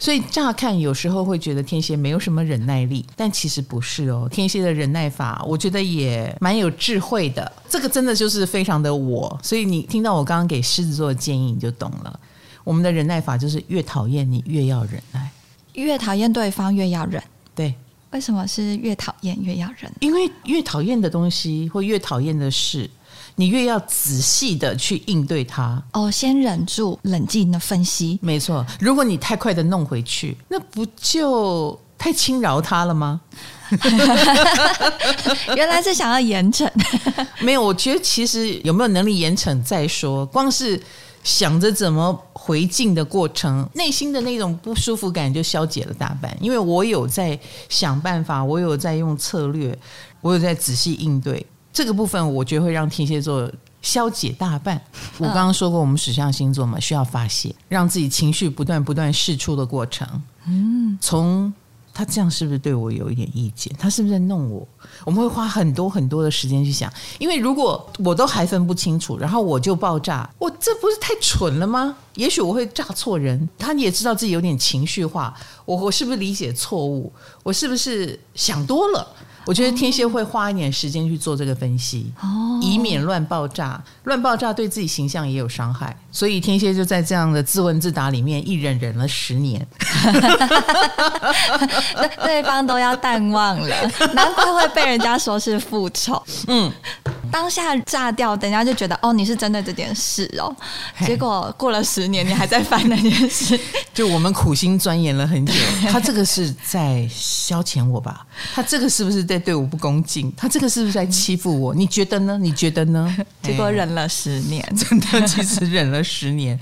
所以乍看有时候会觉得天蝎没有什么忍耐力，但其实不是哦。天蝎的忍耐法，我觉得也蛮有智慧的。这个真的就是非常的我。所以你听到我刚刚给狮子座的建议，你就懂了。我们的忍耐法就是越讨厌你越要忍耐，越讨厌对方越要忍。对。为什么是越讨厌越要忍？因为越讨厌的东西或越讨厌的事，你越要仔细的去应对它。哦，先忍住，冷静的分析。没错，如果你太快的弄回去，那不就太轻饶他了吗？原来是想要严惩。没有，我觉得其实有没有能力严惩再说，光是。想着怎么回敬的过程，内心的那种不舒服感就消解了大半。因为我有在想办法，我有在用策略，我有在仔细应对这个部分，我觉得会让天蝎座消解大半。我刚刚说过，我们水象星座嘛，需要发泄，让自己情绪不断不断释出的过程。嗯，从。他这样是不是对我有一点意见？他是不是在弄我？我们会花很多很多的时间去想，因为如果我都还分不清楚，然后我就爆炸，我这不是太蠢了吗？也许我会炸错人。他也知道自己有点情绪化，我我是不是理解错误？我是不是想多了？我觉得天蝎会花一点时间去做这个分析，哦，以免乱爆炸。乱爆炸对自己形象也有伤害，所以天蝎就在这样的自问自答里面一忍忍了十年，对方都要淡忘了，难怪会被人家说是复仇。嗯。当下炸掉，等下就觉得哦，你是针对这件事哦。结果过了十年，你还在烦那件事。就我们苦心钻研了很久，他这个是在消遣我吧？他这个是不是在对我不恭敬？他这个是不是在欺负我？你觉得呢？你觉得呢？结果忍了十年，真的，其实忍了十年。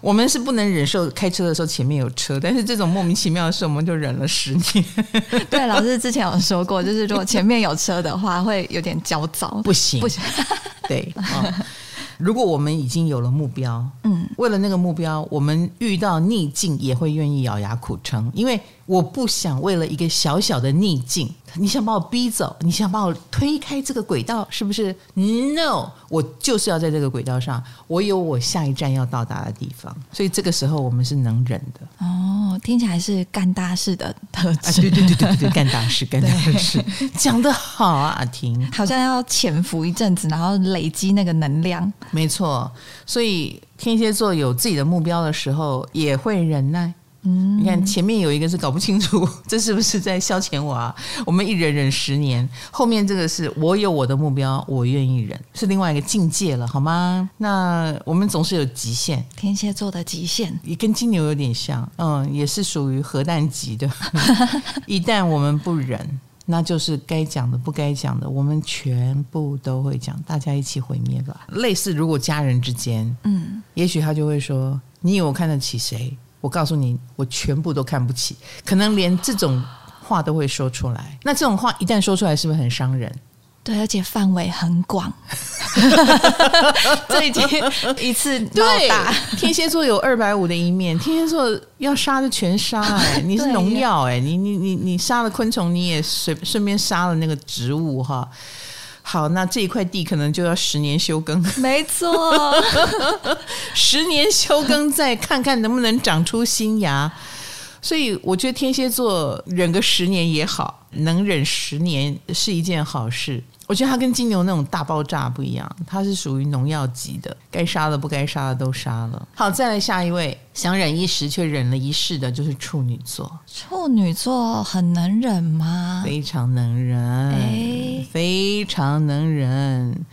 我们是不能忍受开车的时候前面有车，但是这种莫名其妙的事，我们就忍了十年。对，老师之前有说过，就是如果前面有车的话，会有点焦躁，不行。不行，对、哦，如果我们已经有了目标，嗯，为了那个目标，我们遇到逆境也会愿意咬牙苦撑，因为我不想为了一个小小的逆境。你想把我逼走，你想把我推开这个轨道，是不是？No，我就是要在这个轨道上，我有我下一站要到达的地方，所以这个时候我们是能忍的。哦，听起来是干大事的特质。啊，对对对对对，干大事，干大事，讲得好啊，阿婷，好像要潜伏一阵子，然后累积那个能量。没错，所以天蝎座有自己的目标的时候，也会忍耐。嗯，你看前面有一个是搞不清楚，这是不是在消遣我啊？我们一忍忍十年，后面这个是我有我的目标，我愿意忍，是另外一个境界了，好吗？那我们总是有极限，天蝎座的极限也跟金牛有点像，嗯，也是属于核弹级的。一旦我们不忍，那就是该讲的不该讲的，我们全部都会讲，大家一起毁灭吧。类似如果家人之间，嗯，也许他就会说：“你以为我看得起谁？”我告诉你，我全部都看不起，可能连这种话都会说出来。那这种话一旦说出来，是不是很伤人？对，而且范围很广，这已经一次对大。天蝎座有二百五的一面，天蝎座要杀就全杀，哎，你是农药，哎，你你你你杀了昆虫，你也随顺便杀了那个植物，哈。好，那这一块地可能就要十年休耕。没错，十年休耕，再看看能不能长出新芽。所以我觉得天蝎座忍个十年也好，能忍十年是一件好事。我觉得它跟金牛那种大爆炸不一样，它是属于农药级的，该杀的不该杀的都杀了。好，再来下一位，想忍一时却忍了一世的，就是处女座。处女座很能忍吗？非常能忍，哎，非常能忍。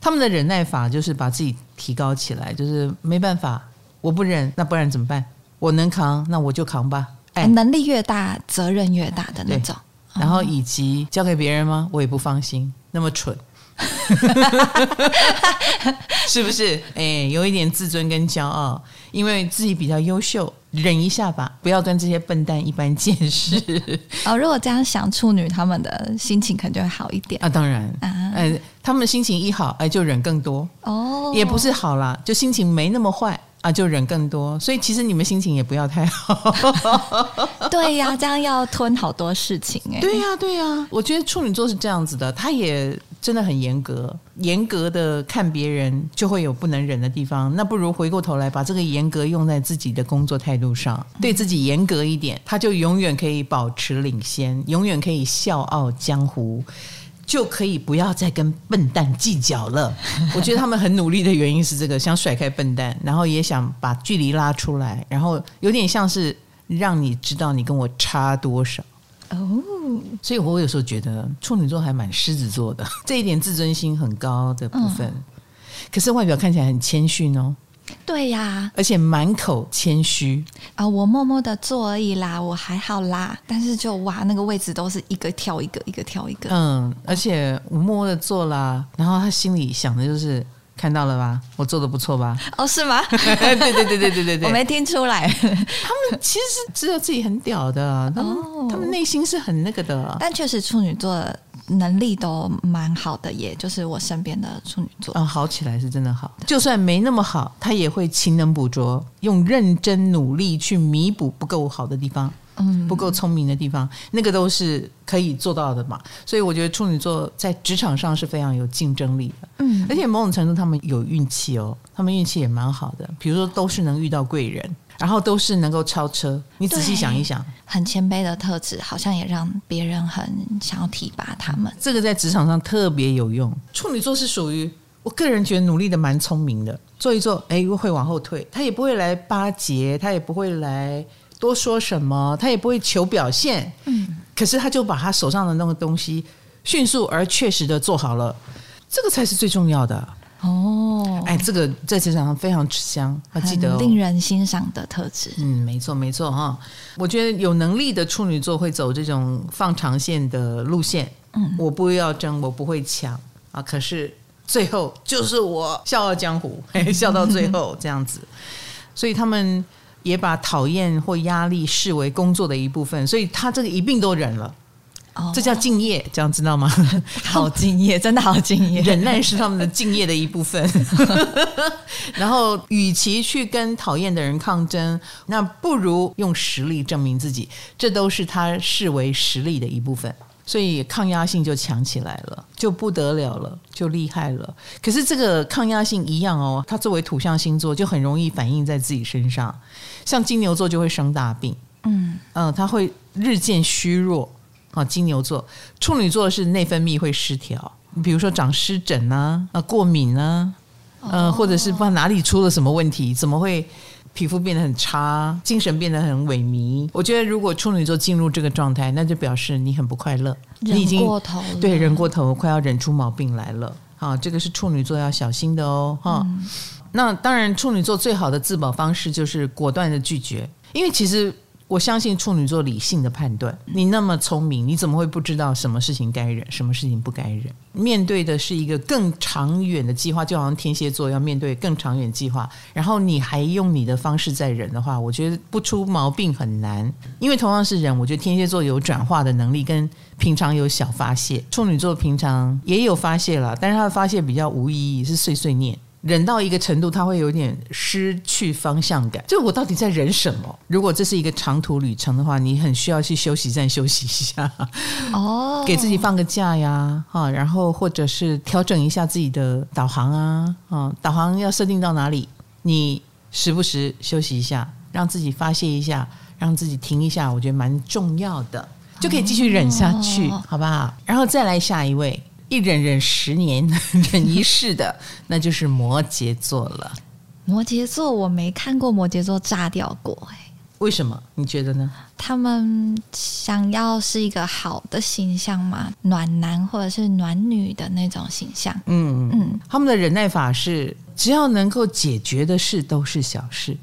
他们的忍耐法就是把自己提高起来，就是没办法，我不忍，那不然怎么办？我能扛，那我就扛吧。哎，能力越大，责任越大的那种。然后以及交给别人吗？我也不放心。那么蠢，是不是？哎，有一点自尊跟骄傲，因为自己比较优秀，忍一下吧，不要跟这些笨蛋一般见识。哦，如果这样想，处女他们的心情可能就会好一点啊。当然，啊，哎，他们心情一好，哎，就忍更多。哦，也不是好啦，就心情没那么坏。啊，就忍更多，所以其实你们心情也不要太好。对呀，这样要吞好多事情哎。对呀，对呀，我觉得处女座是这样子的，他也真的很严格，严格的看别人就会有不能忍的地方。那不如回过头来把这个严格用在自己的工作态度上，对自己严格一点，他就永远可以保持领先，永远可以笑傲江湖。就可以不要再跟笨蛋计较了。我觉得他们很努力的原因是这个，想甩开笨蛋，然后也想把距离拉出来，然后有点像是让你知道你跟我差多少。哦，所以我有时候觉得处女座还蛮狮子座的，这一点自尊心很高的部分，可是外表看起来很谦逊哦。对呀，而且满口谦虚啊！我默默的做而已啦，我还好啦。但是就哇，那个位置都是一个跳一个，一个跳一个。嗯，而且我默默的做啦，然后他心里想的就是看到了吧，我做的不错吧？哦，是吗？对对对对对对对，我没听出来。他们其实是知道自己很屌的，他们、哦、他们内心是很那个的。但确实处女座。能力都蛮好的，也就是我身边的处女座，嗯，好起来是真的好。就算没那么好，他也会勤能补拙，用认真努力去弥补不够好的地方，嗯，不够聪明的地方，那个都是可以做到的嘛。所以我觉得处女座在职场上是非常有竞争力的，嗯，而且某种程度他们有运气哦，他们运气也蛮好的，比如说都是能遇到贵人。然后都是能够超车，你仔细想一想，很谦卑的特质，好像也让别人很想要提拔他们。这个在职场上特别有用。处女座是属于我个人觉得努力的蛮聪明的，做一做，哎，会往后退，他也不会来巴结，他也不会来多说什么，他也不会求表现。嗯，可是他就把他手上的那个东西迅速而确实的做好了，这个才是最重要的。哦，哎，这个在职场上非常吃香，我记得、哦、令人欣赏的特质。嗯，没错没错哈。我觉得有能力的处女座会走这种放长线的路线。嗯，我不要争，我不会抢啊。可是最后就是我笑傲江湖，笑到最后这样子。所以他们也把讨厌或压力视为工作的一部分，所以他这个一并都忍了。这叫敬业，这样知道吗？好敬业，真的好敬业。忍耐是他们的敬业的一部分。然后，与其去跟讨厌的人抗争，那不如用实力证明自己。这都是他视为实力的一部分，所以抗压性就强起来了，就不得了了，就厉害了。可是这个抗压性一样哦，它作为土象星座，就很容易反映在自己身上。像金牛座就会生大病，嗯嗯，他会日渐虚弱。啊，金牛座、处女座是内分泌会失调，比如说长湿疹啊、啊过敏啊，呃，或者是不知道哪里出了什么问题，怎么会皮肤变得很差，精神变得很萎靡？我觉得如果处女座进入这个状态，那就表示你很不快乐，你已经过头，对，忍过头，快要忍出毛病来了。啊，这个是处女座要小心的哦。哈，嗯、那当然，处女座最好的自保方式就是果断的拒绝，因为其实。我相信处女座理性的判断。你那么聪明，你怎么会不知道什么事情该忍，什么事情不该忍？面对的是一个更长远的计划，就好像天蝎座要面对更长远计划，然后你还用你的方式在忍的话，我觉得不出毛病很难。因为同样是忍，我觉得天蝎座有转化的能力，跟平常有小发泄。处女座平常也有发泄了，但是他的发泄比较无意义，是碎碎念。忍到一个程度，他会有点失去方向感。就我到底在忍什么？如果这是一个长途旅程的话，你很需要去休息站休息一下，哦，给自己放个假呀，哈，然后或者是调整一下自己的导航啊，啊，导航要设定到哪里？你时不时休息一下，让自己发泄一下，让自己停一下，我觉得蛮重要的，就可以继续忍下去，哦，好不好？然后再来下一位。一忍忍十年，忍一世的，那就是摩羯座了。摩羯座我没看过摩羯座炸掉过，哎，为什么？你觉得呢？他们想要是一个好的形象嘛，暖男或者是暖女的那种形象。嗯嗯，他们的忍耐法是，只要能够解决的事都是小事。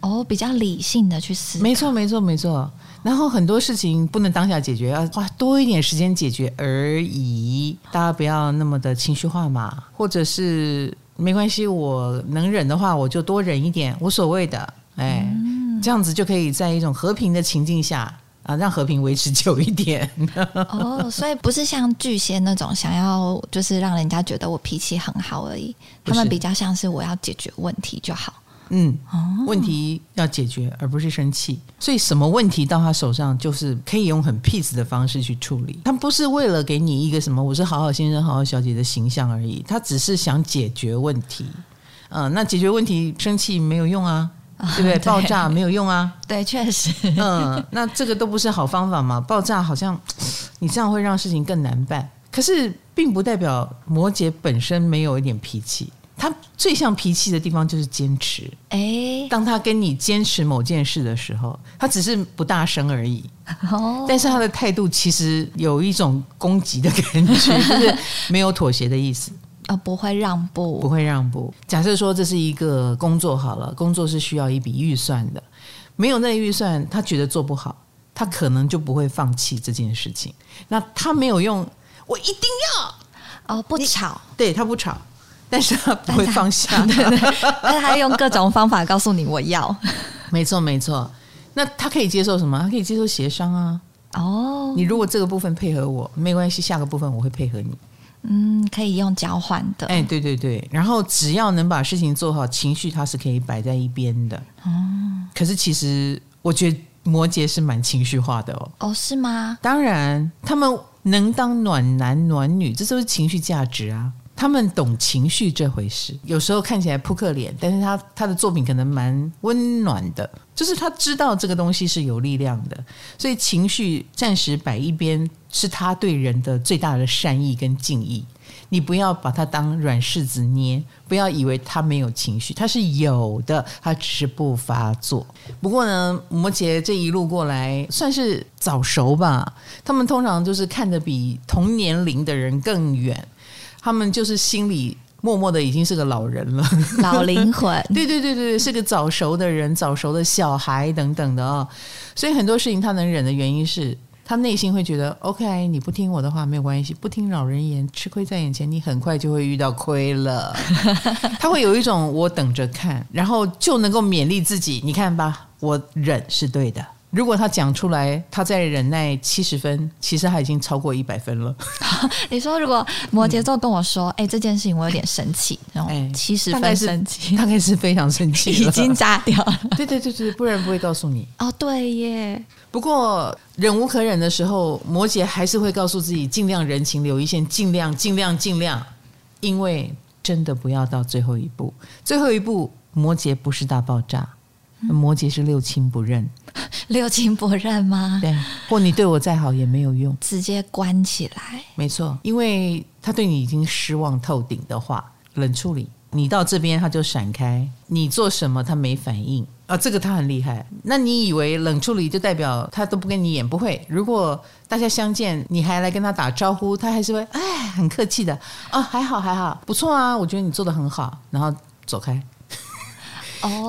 哦，比较理性的去思考。没错，没错，没错。然后很多事情不能当下解决，要花多一点时间解决而已。大家不要那么的情绪化嘛，或者是没关系，我能忍的话，我就多忍一点，无所谓的。哎，嗯、这样子就可以在一种和平的情境下啊，让和平维持久一点。哦，所以不是像巨蟹那种想要就是让人家觉得我脾气很好而已，他们比较像是我要解决问题就好。嗯，问题要解决，而不是生气。所以什么问题到他手上，就是可以用很 peace 的方式去处理。他不是为了给你一个什么“我是好好先生、好好小姐”的形象而已，他只是想解决问题。嗯、呃，那解决问题，生气没有用啊，对不对？对，爆炸没有用啊，对，确实。嗯，那这个都不是好方法嘛。爆炸好像你这样会让事情更难办，可是并不代表摩羯本身没有一点脾气。他最像脾气的地方就是坚持。哎，当他跟你坚持某件事的时候，他只是不大声而已。哦，但是他的态度其实有一种攻击的感觉，就是没有妥协的意思。哦，不会让步，不会让步。假设说这是一个工作好了，工作是需要一笔预算的，没有那个预算，他觉得做不好，他可能就不会放弃这件事情。那他没有用，我一定要哦，不吵，对，他不吵。但是他不会放下，对对，但是他用各种方法告诉你我要，没错没错。那他可以接受什么？他可以接受协商啊。哦，你如果这个部分配合我，没关系，下个部分我会配合你。嗯，可以用交换的。哎，对对对。然后只要能把事情做好，情绪它是可以摆在一边的。哦。可是其实我觉得摩羯是蛮情绪化的哦。哦，是吗？当然，他们能当暖男暖女，这都是情绪价值啊。他们懂情绪这回事，有时候看起来扑克脸，但是他他的作品可能蛮温暖的，就是他知道这个东西是有力量的，所以情绪暂时摆一边，是他对人的最大的善意跟敬意。你不要把他当软柿子捏，不要以为他没有情绪，他是有的，他只是不发作。不过呢，摩羯这一路过来算是早熟吧，他们通常就是看得比同年龄的人更远。他们就是心里默默的已经是个老人了，老灵魂。对对对对，是个早熟的人，早熟的小孩等等的啊、哦。所以很多事情他能忍的原因是他内心会觉得，OK，你不听我的话没有关系，不听老人言，吃亏在眼前，你很快就会遇到亏了。他会有一种我等着看，然后就能够勉励自己，你看吧，我忍是对的。如果他讲出来，他再忍耐七十分，其实他已经超过一百分了。你说，如果摩羯座跟我说：“ 哎、嗯欸，这件事情我有点生气，然后七十分生气，大概是非常生气，已经炸掉了。”对对对对，不然不会告诉你。哦，对耶。不过忍无可忍的时候，摩羯还是会告诉自己，尽量人情留一线，尽量尽量尽量，因为真的不要到最后一步。最后一步，摩羯不是大爆炸。摩羯是六亲不认，六亲不认吗？对，或你对我再好也没有用，直接关起来。没错，因为他对你已经失望透顶的话，冷处理。你到这边他就闪开，你做什么他没反应啊，这个他很厉害。那你以为冷处理就代表他都不跟你演？不会，如果大家相见，你还来跟他打招呼，他还是会哎很客气的啊，还好还好，不错啊，我觉得你做的很好，然后走开。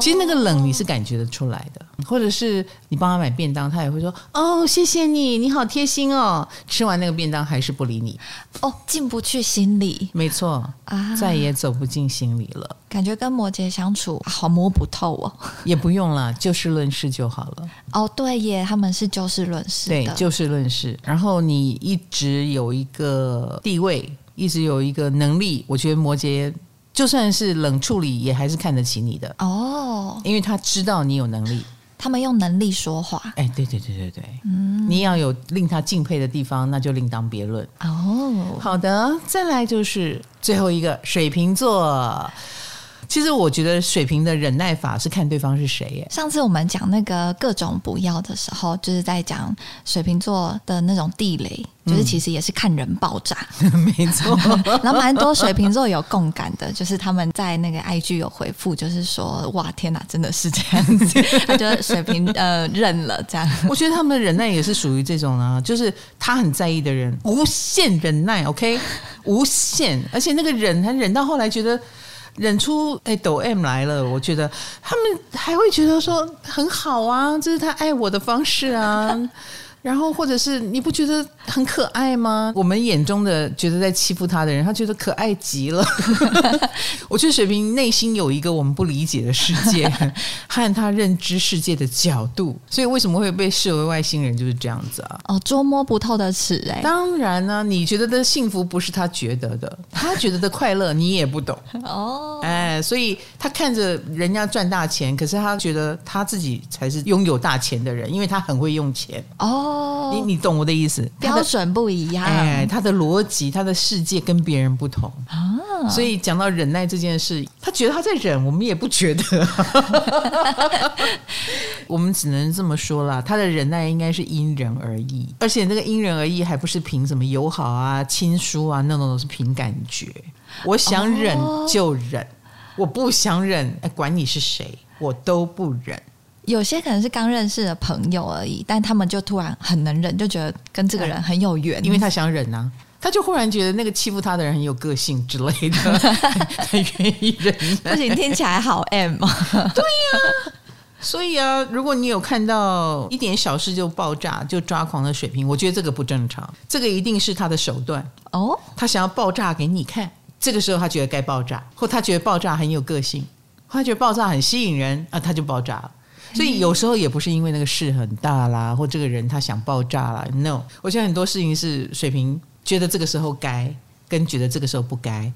其实那个冷你是感觉得出来的，或者是你帮他买便当，他也会说：“哦，谢谢你，你好贴心哦。”吃完那个便当还是不理你，哦，进不去心里，没错啊，再也走不进心里了。感觉跟摩羯相处好摸不透哦，也不用了，就事论事就好了。哦，对耶，他们是就事论事，对，就事论事。然后你一直有一个地位，一直有一个能力，我觉得摩羯。就算是冷处理，也还是看得起你的哦，因为他知道你有能力，他们用能力说话。哎，对对对对对，嗯，你要有令他敬佩的地方，那就另当别论。哦，好的，再来就是最后一个水瓶座。其实我觉得水瓶的忍耐法是看对方是谁耶。上次我们讲那个各种不要的时候，就是在讲水瓶座的那种地雷，就是其实也是看人爆炸。嗯、没错，然后蛮多水瓶座有共感的，就是他们在那个 IG 有回复，就是说哇天哪，真的是这样子，他觉得水瓶呃认了这样。我觉得他们的忍耐也是属于这种啊，就是他很在意的人，无限忍耐，OK，无限，而且那个忍，他忍到后来觉得。忍出哎抖 M 来了，我觉得他们还会觉得说很好啊，这是他爱我的方式啊。然后，或者是你不觉得很可爱吗？我们眼中的觉得在欺负他的人，他觉得可爱极了。我觉得水瓶内心有一个我们不理解的世界，和他认知世界的角度，所以为什么会被视为外星人，就是这样子啊。哦，捉摸不透的尺哎。当然呢、啊，你觉得的幸福不是他觉得的，他觉得的快乐你也不懂 哦。哎，所以他看着人家赚大钱，可是他觉得他自己才是拥有大钱的人，因为他很会用钱哦。哦，你你懂我的意思，标准不一样。哎，他的逻辑，他的世界跟别人不同啊。所以讲到忍耐这件事，他觉得他在忍，我们也不觉得。我们只能这么说啦，他的忍耐应该是因人而异，而且那个因人而异还不是凭什么友好啊、亲疏啊，那种都是凭感觉。我想忍就忍，哦、我不想忍，哎，管你是谁，我都不忍。有些可能是刚认识的朋友而已，但他们就突然很能忍，就觉得跟这个人很有缘，因为他想忍啊，他就忽然觉得那个欺负他的人很有个性之类的，他愿意忍。不行，听起来好 M 啊。对呀，所以啊，如果你有看到一点小事就爆炸、就抓狂的水平，我觉得这个不正常，这个一定是他的手段哦，他想要爆炸给你看，这个时候他觉得该爆炸，或他觉得爆炸很有个性，或他觉得爆炸很吸引人啊，他就爆炸了。所以有时候也不是因为那个事很大啦，或这个人他想爆炸啦。No，我觉得很多事情是水瓶觉得这个时候该，跟觉得这个时候不该，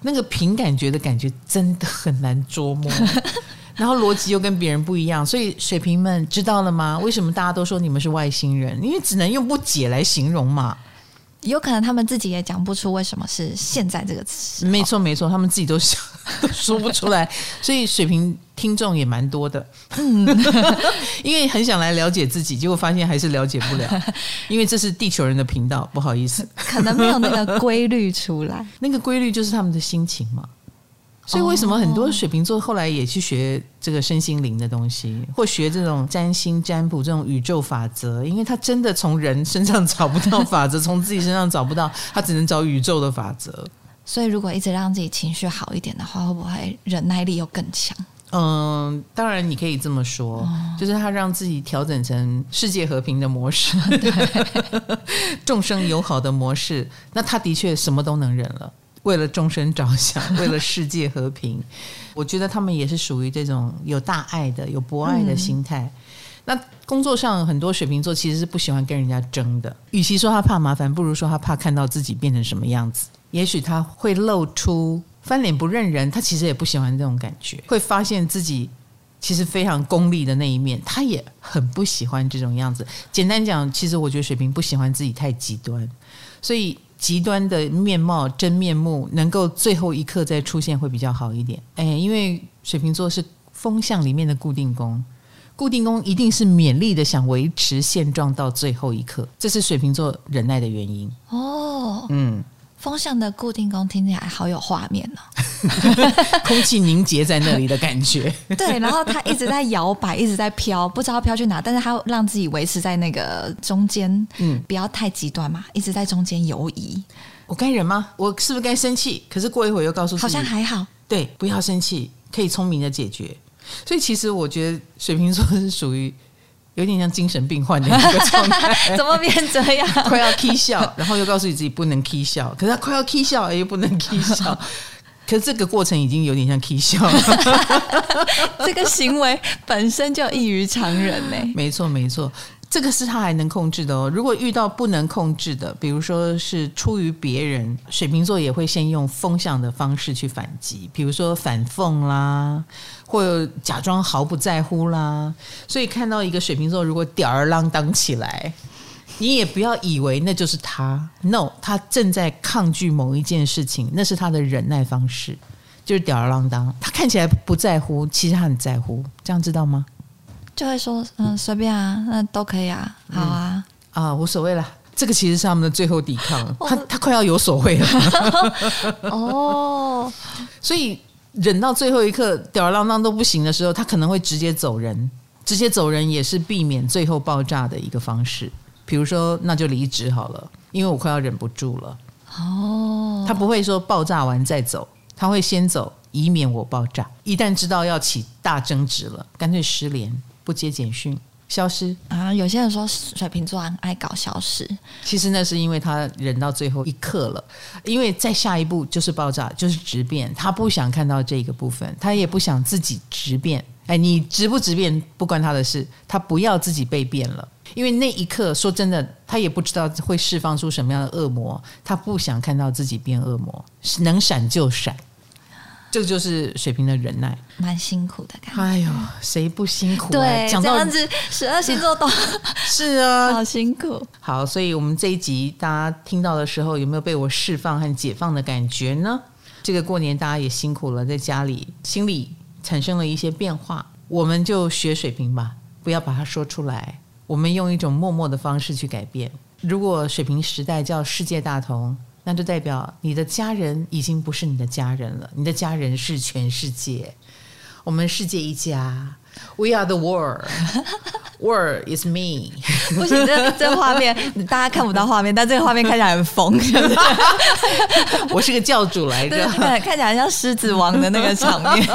那个凭感觉的感觉真的很难捉摸，然后逻辑又跟别人不一样。所以水瓶们知道了吗？为什么大家都说你们是外星人？因为只能用不解来形容嘛。有可能他们自己也讲不出为什么是现在这个词。没错没错，他们自己都想都 说不出来，所以水平听众也蛮多的。嗯，因为很想来了解自己，结果发现还是了解不了，因为这是地球人的频道，不好意思，可能没有那个规律出来。那个规律就是他们的心情嘛。所以为什么很多水瓶座后来也去学这个身心灵的东西，或学这种占星占卜这种宇宙法则？因为他真的从人身上找不到法则，从自己身上找不到，他只能找宇宙的法则。所以如果一直让自己情绪好一点的话，会不会忍耐力又更强？嗯，当然你可以这么说，就是他让自己调整成世界和平的模式，众生友好的模式，那他的确什么都能忍了。为了众生着想，为了世界和平，我觉得他们也是属于这种有大爱的、有博爱的心态。那工作上很多水瓶座其实是不喜欢跟人家争的，与其说他怕麻烦，不如说他怕看到自己变成什么样子。也许他会露出翻脸不认人，他其实也不喜欢这种感觉，会发现自己其实非常功利的那一面，他也很不喜欢这种样子。简单讲，其实我觉得水瓶不喜欢自己太极端，所以。极端的面貌真面目能够最后一刻再出现会比较好一点，哎，因为水瓶座是风象里面的固定宫，固定宫一定是勉力的想维持现状到最后一刻，这是水瓶座忍耐的原因。哦，嗯。风象的固定宫听起来好有画面哦，空气凝结在那里的感觉。对，然后它一直在摇摆，一直在飘，不知道飘去哪，但是它让自己维持在那个中间，嗯，不要太极端嘛，一直在中间游移。我该忍吗？我是不是该生气？可是过一会儿又告诉好像还好。对，不要生气，可以聪明的解决。所以其实我觉得水瓶座是属于。有点像精神病患的一个状态，怎么变这样？快要 k 笑，然后又告诉你自己不能 k 笑，可是他快要 k 笑，又不能 k 笑，可是这个过程已经有点像起笑了。这个行为本身就异于常人呢。没错，没错。这个是他还能控制的哦。如果遇到不能控制的，比如说是出于别人，水瓶座也会先用风向的方式去反击，比如说反讽啦，或者假装毫不在乎啦。所以看到一个水瓶座如果吊儿郎当起来，你也不要以为那就是他。No，他正在抗拒某一件事情，那是他的忍耐方式，就是吊儿郎当。他看起来不在乎，其实他很在乎。这样知道吗？就会说嗯，随便啊，那都可以啊，好啊、嗯、啊，无所谓了。这个其实是他们的最后抵抗，他他快要有所谓了。哦，所以忍到最后一刻吊儿郎当都不行的时候，他可能会直接走人。直接走人也是避免最后爆炸的一个方式。比如说，那就离职好了，因为我快要忍不住了。哦，他不会说爆炸完再走，他会先走，以免我爆炸。一旦知道要起大争执了，干脆失联，不接简讯。消失啊！有些人说水瓶座很爱搞消失，其实那是因为他忍到最后一刻了，因为再下一步就是爆炸，就是质变，他不想看到这个部分，他也不想自己质变。哎，你质不质变不关他的事，他不要自己被变了，因为那一刻说真的，他也不知道会释放出什么样的恶魔，他不想看到自己变恶魔，能闪就闪。这就是水瓶的忍耐，蛮辛苦的感觉。哎呦，谁不辛苦啊？对，讲到这样子，十二星座都 是啊，好辛苦。好，所以我们这一集大家听到的时候，有没有被我释放和解放的感觉呢？这个过年大家也辛苦了，在家里心里产生了一些变化，我们就学水瓶吧，不要把它说出来，我们用一种默默的方式去改变。如果水平时代叫世界大同。那就代表你的家人已经不是你的家人了，你的家人是全世界，我们世界一家。We are the world. World is me. 不行，这这画面大家看不到画面，但这个画面看起来很疯。我是个教主来着，看看起来像狮子王的那个场面。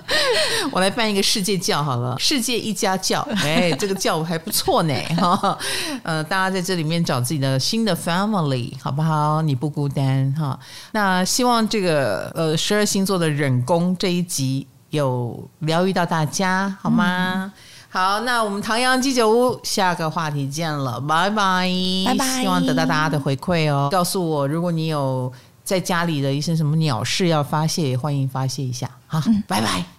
我来办一个世界教好了，世界一家教。哎，这个教还不错呢。哈，呃，大家在这里面找自己的新的 family，好不好？你不孤单哈。那希望这个呃十二星座的忍功这一集。有疗愈到大家，好吗？嗯、好，那我们唐阳鸡酒屋下个话题见了，拜拜，拜拜。希望得到大家的回馈哦，告诉我，如果你有在家里的一些什么鸟事要发泄，也欢迎发泄一下。好，嗯、拜拜。